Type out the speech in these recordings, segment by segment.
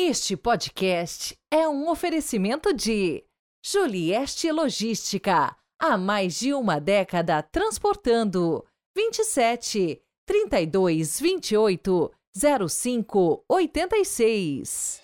Este podcast é um oferecimento de Julieste Logística, há mais de uma década transportando 27 32 28 05 86.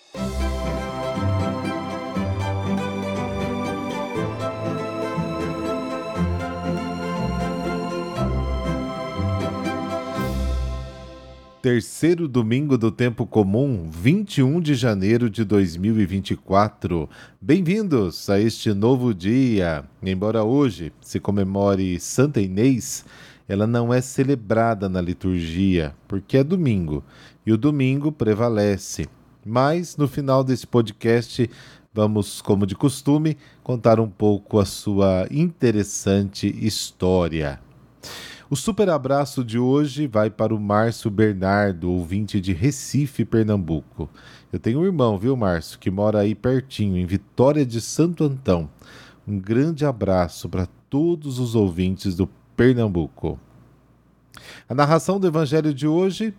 Terceiro domingo do tempo comum, 21 de janeiro de 2024. Bem-vindos a este novo dia. Embora hoje se comemore Santa Inês, ela não é celebrada na liturgia, porque é domingo, e o domingo prevalece. Mas no final desse podcast, vamos, como de costume, contar um pouco a sua interessante história. O super abraço de hoje vai para o Márcio Bernardo, ouvinte de Recife, Pernambuco. Eu tenho um irmão, viu, Márcio, que mora aí pertinho, em Vitória de Santo Antão. Um grande abraço para todos os ouvintes do Pernambuco. A narração do evangelho de hoje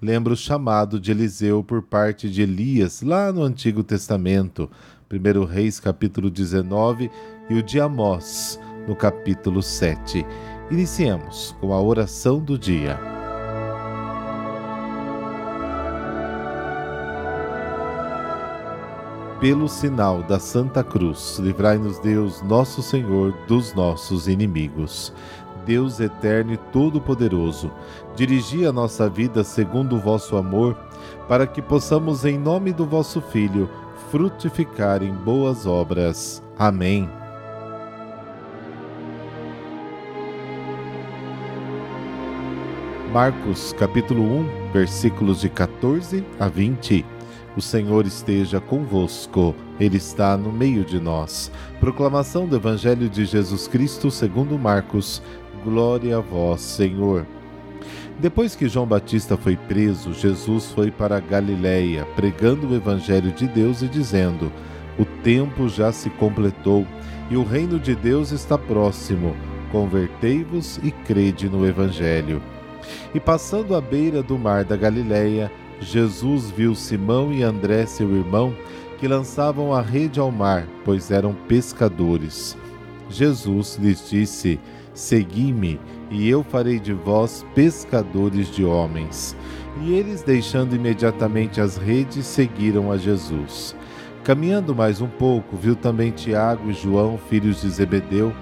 lembra o chamado de Eliseu por parte de Elias, lá no Antigo Testamento, 1 Reis capítulo 19 e o de Amós, no capítulo 7. Iniciemos com a oração do dia. Pelo sinal da Santa Cruz, livrai-nos Deus, nosso Senhor, dos nossos inimigos. Deus eterno e todo-poderoso, dirigi a nossa vida segundo o vosso amor, para que possamos, em nome do vosso Filho, frutificar em boas obras. Amém. Marcos capítulo 1, versículos de 14 a 20. O Senhor esteja convosco, Ele está no meio de nós. Proclamação do Evangelho de Jesus Cristo segundo Marcos. Glória a vós, Senhor. Depois que João Batista foi preso, Jesus foi para Galiléia, pregando o Evangelho de Deus e dizendo: O tempo já se completou e o reino de Deus está próximo. Convertei-vos e crede no Evangelho. E passando à beira do mar da Galileia, Jesus viu Simão e André, seu irmão, que lançavam a rede ao mar, pois eram pescadores. Jesus lhes disse: Segui-me, e eu farei de vós pescadores de homens. E eles, deixando imediatamente as redes, seguiram a Jesus. Caminhando mais um pouco, viu também Tiago e João, filhos de Zebedeu.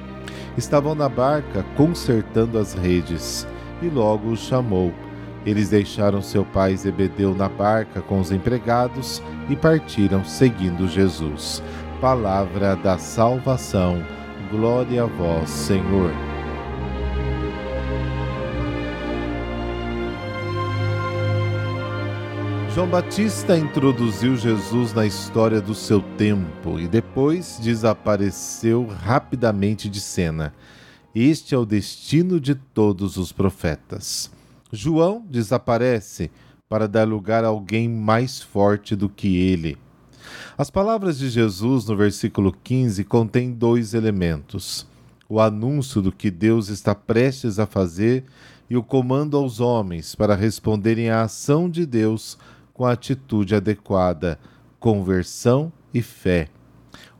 Estavam na barca consertando as redes e logo os chamou. Eles deixaram seu pai Zebedeu na barca com os empregados e partiram seguindo Jesus. Palavra da salvação. Glória a vós, Senhor. João Batista introduziu Jesus na história do seu tempo e depois desapareceu rapidamente de cena. Este é o destino de todos os profetas. João desaparece para dar lugar a alguém mais forte do que ele. As palavras de Jesus no versículo 15 contêm dois elementos: o anúncio do que Deus está prestes a fazer e o comando aos homens para responderem à ação de Deus com a atitude adequada, conversão e fé.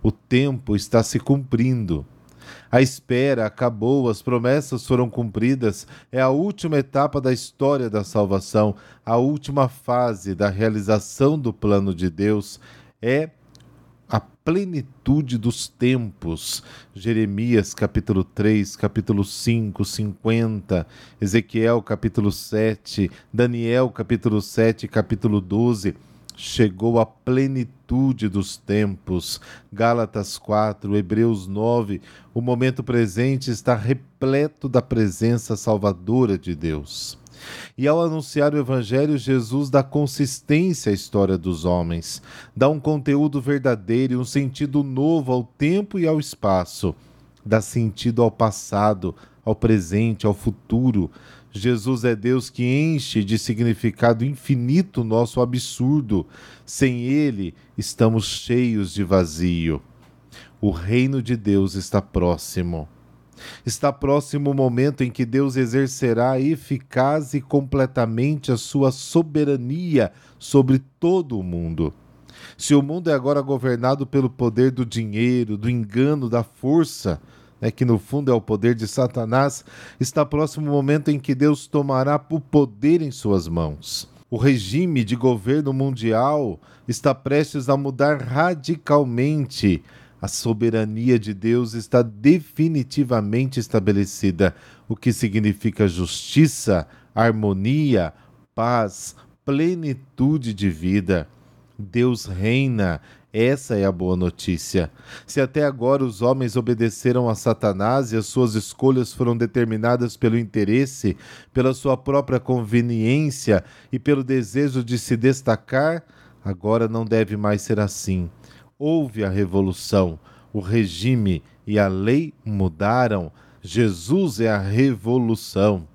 O tempo está se cumprindo. A espera acabou, as promessas foram cumpridas, é a última etapa da história da salvação, a última fase da realização do plano de Deus. É a plenitude dos tempos. Jeremias capítulo 3, capítulo 5, 50, Ezequiel capítulo 7, Daniel capítulo 7, capítulo 12 chegou a plenitude dos tempos. Gálatas 4, Hebreus 9, o momento presente está repleto da presença salvadora de Deus. E ao anunciar o Evangelho, Jesus dá consistência à história dos homens, dá um conteúdo verdadeiro e um sentido novo ao tempo e ao espaço, dá sentido ao passado, ao presente, ao futuro, Jesus é Deus que enche de significado infinito nosso absurdo. Sem Ele, estamos cheios de vazio. O reino de Deus está próximo. Está próximo o momento em que Deus exercerá eficaz e completamente a sua soberania sobre todo o mundo. Se o mundo é agora governado pelo poder do dinheiro, do engano, da força, né, que no fundo é o poder de Satanás, está próximo o momento em que Deus tomará o poder em suas mãos. O regime de governo mundial está prestes a mudar radicalmente. A soberania de Deus está definitivamente estabelecida, o que significa justiça, harmonia, paz, plenitude de vida. Deus reina. Essa é a boa notícia. Se até agora os homens obedeceram a Satanás e as suas escolhas foram determinadas pelo interesse, pela sua própria conveniência e pelo desejo de se destacar, agora não deve mais ser assim. Houve a revolução, o regime e a lei mudaram. Jesus é a revolução.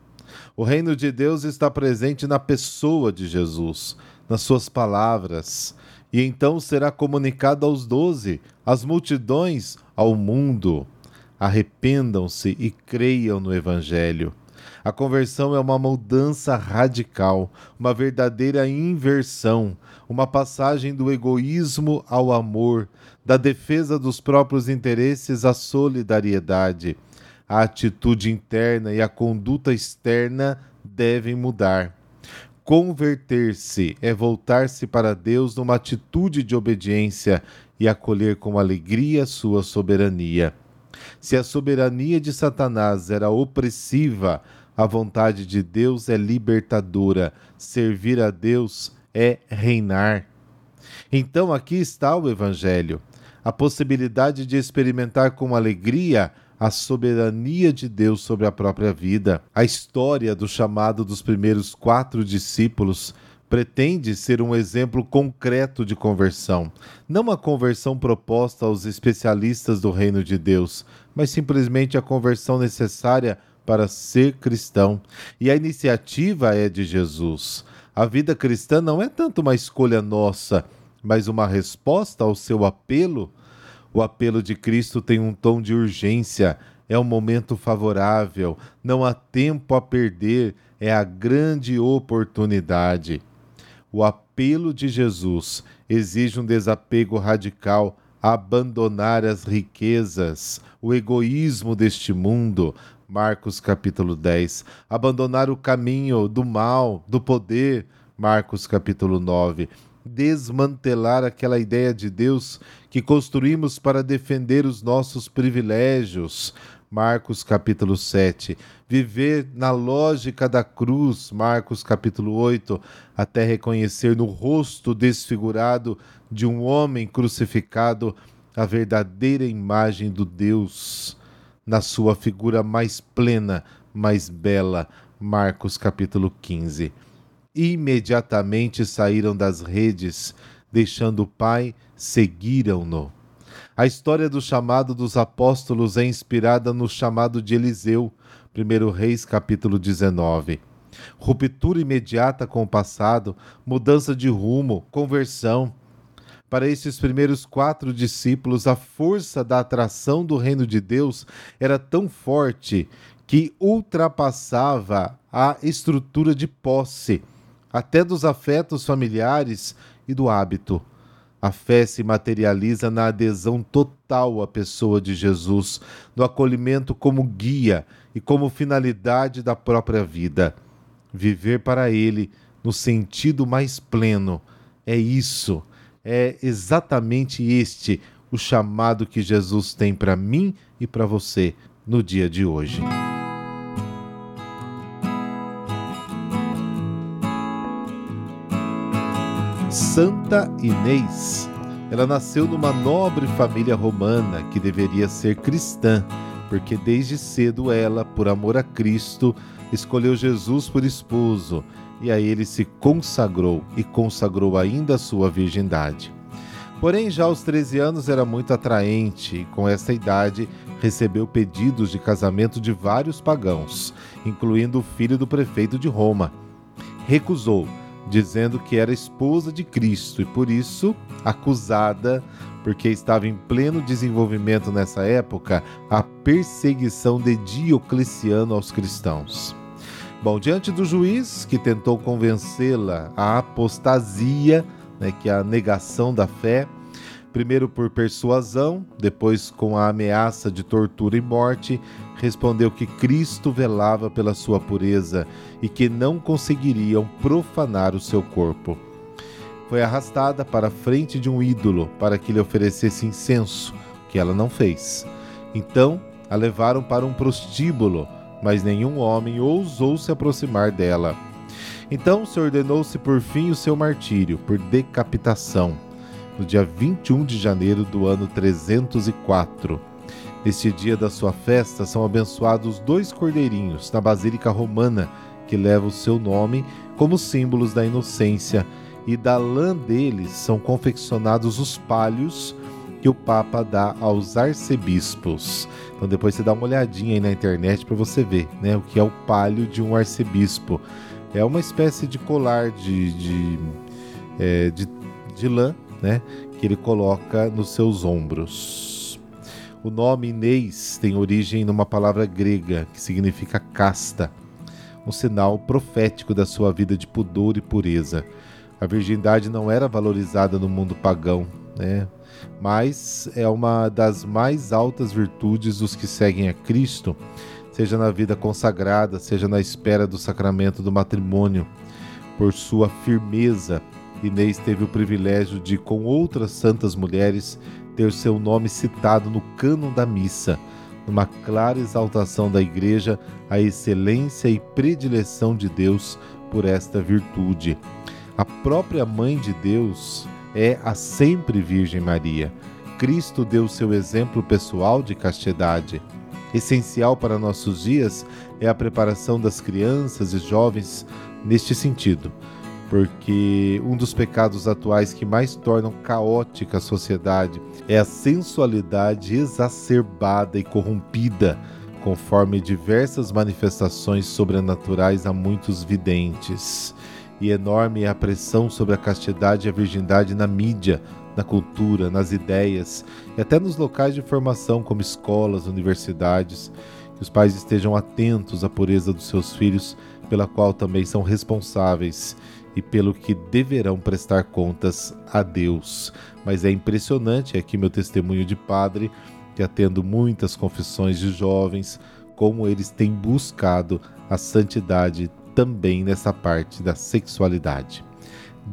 O reino de Deus está presente na pessoa de Jesus nas suas palavras, e então será comunicado aos doze, às multidões, ao mundo. Arrependam-se e creiam no Evangelho. A conversão é uma mudança radical, uma verdadeira inversão, uma passagem do egoísmo ao amor, da defesa dos próprios interesses à solidariedade. A atitude interna e a conduta externa devem mudar. Converter-se é voltar-se para Deus numa atitude de obediência e acolher com alegria sua soberania. Se a soberania de Satanás era opressiva, a vontade de Deus é libertadora. Servir a Deus é reinar. Então aqui está o Evangelho, a possibilidade de experimentar com alegria a soberania de Deus sobre a própria vida. A história do chamado dos primeiros quatro discípulos pretende ser um exemplo concreto de conversão, não uma conversão proposta aos especialistas do reino de Deus, mas simplesmente a conversão necessária para ser cristão. E a iniciativa é de Jesus. A vida cristã não é tanto uma escolha nossa, mas uma resposta ao seu apelo o apelo de Cristo tem um tom de urgência, é um momento favorável, não há tempo a perder, é a grande oportunidade. O apelo de Jesus exige um desapego radical, abandonar as riquezas, o egoísmo deste mundo. Marcos capítulo 10. Abandonar o caminho do mal, do poder. Marcos capítulo 9 desmantelar aquela ideia de Deus que construímos para defender os nossos privilégios. Marcos capítulo 7. Viver na lógica da cruz, Marcos capítulo 8, até reconhecer no rosto desfigurado de um homem crucificado a verdadeira imagem do Deus, na sua figura mais plena, mais bela, Marcos capítulo 15 imediatamente saíram das redes, deixando o Pai, seguiram-no. A história do chamado dos apóstolos é inspirada no chamado de Eliseu, 1 Reis capítulo 19. Ruptura imediata com o passado, mudança de rumo, conversão. Para esses primeiros quatro discípulos, a força da atração do reino de Deus era tão forte que ultrapassava a estrutura de posse até dos afetos familiares e do hábito. A fé se materializa na adesão total à pessoa de Jesus, no acolhimento como guia e como finalidade da própria vida. Viver para Ele no sentido mais pleno. É isso, é exatamente este o chamado que Jesus tem para mim e para você no dia de hoje. Santa Inês. Ela nasceu numa nobre família romana que deveria ser cristã, porque desde cedo ela, por amor a Cristo, escolheu Jesus por esposo e a ele se consagrou e consagrou ainda a sua virgindade. Porém, já aos 13 anos era muito atraente e, com essa idade, recebeu pedidos de casamento de vários pagãos, incluindo o filho do prefeito de Roma. Recusou dizendo que era esposa de Cristo e por isso acusada, porque estava em pleno desenvolvimento nessa época, a perseguição de Diocleciano aos cristãos. Bom, diante do juiz que tentou convencê-la à apostasia, né, que é a negação da fé, primeiro por persuasão, depois com a ameaça de tortura e morte, respondeu que Cristo velava pela sua pureza e que não conseguiriam profanar o seu corpo. Foi arrastada para a frente de um ídolo para que lhe oferecesse incenso, que ela não fez. Então a levaram para um prostíbulo, mas nenhum homem ousou se aproximar dela. Então se ordenou-se por fim o seu martírio, por decapitação no dia 21 de janeiro do ano 304. Neste dia da sua festa são abençoados dois cordeirinhos na Basílica Romana, que leva o seu nome como símbolos da inocência, e da lã deles são confeccionados os palhos que o Papa dá aos arcebispos. Então depois você dá uma olhadinha aí na internet para você ver né, o que é o palio de um arcebispo. É uma espécie de colar de, de, é, de, de lã né, que ele coloca nos seus ombros. O nome Inês tem origem numa palavra grega que significa casta, um sinal profético da sua vida de pudor e pureza. A virgindade não era valorizada no mundo pagão, né? mas é uma das mais altas virtudes dos que seguem a Cristo, seja na vida consagrada, seja na espera do sacramento do matrimônio, por sua firmeza Inês teve o privilégio de, com outras santas mulheres, ter seu nome citado no cânon da missa, numa clara exaltação da Igreja à excelência e predileção de Deus por esta virtude. A própria Mãe de Deus é a sempre Virgem Maria. Cristo deu seu exemplo pessoal de castidade. Essencial para nossos dias é a preparação das crianças e jovens neste sentido porque um dos pecados atuais que mais tornam caótica a sociedade é a sensualidade exacerbada e corrompida, conforme diversas manifestações sobrenaturais a muitos videntes. E enorme é a pressão sobre a castidade e a virgindade na mídia, na cultura, nas ideias e até nos locais de formação como escolas, universidades. Que os pais estejam atentos à pureza dos seus filhos, pela qual também são responsáveis e pelo que deverão prestar contas a Deus. Mas é impressionante aqui meu testemunho de padre, que atendo muitas confissões de jovens, como eles têm buscado a santidade também nessa parte da sexualidade.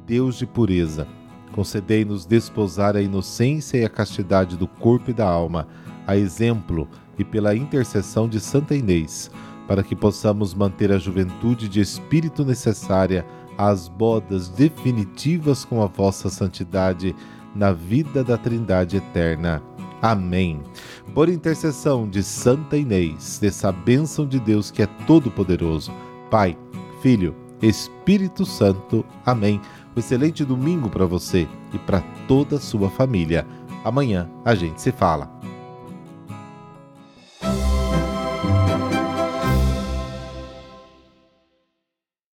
Deus de pureza, concedei-nos desposar a inocência e a castidade do corpo e da alma, a exemplo e pela intercessão de Santa Inês, para que possamos manter a juventude de espírito necessária as bodas definitivas com a vossa santidade na vida da Trindade eterna. Amém. Por intercessão de Santa Inês, dessa bênção de Deus que é todo-poderoso, Pai, Filho, Espírito Santo. Amém. Um excelente domingo para você e para toda a sua família. Amanhã a gente se fala.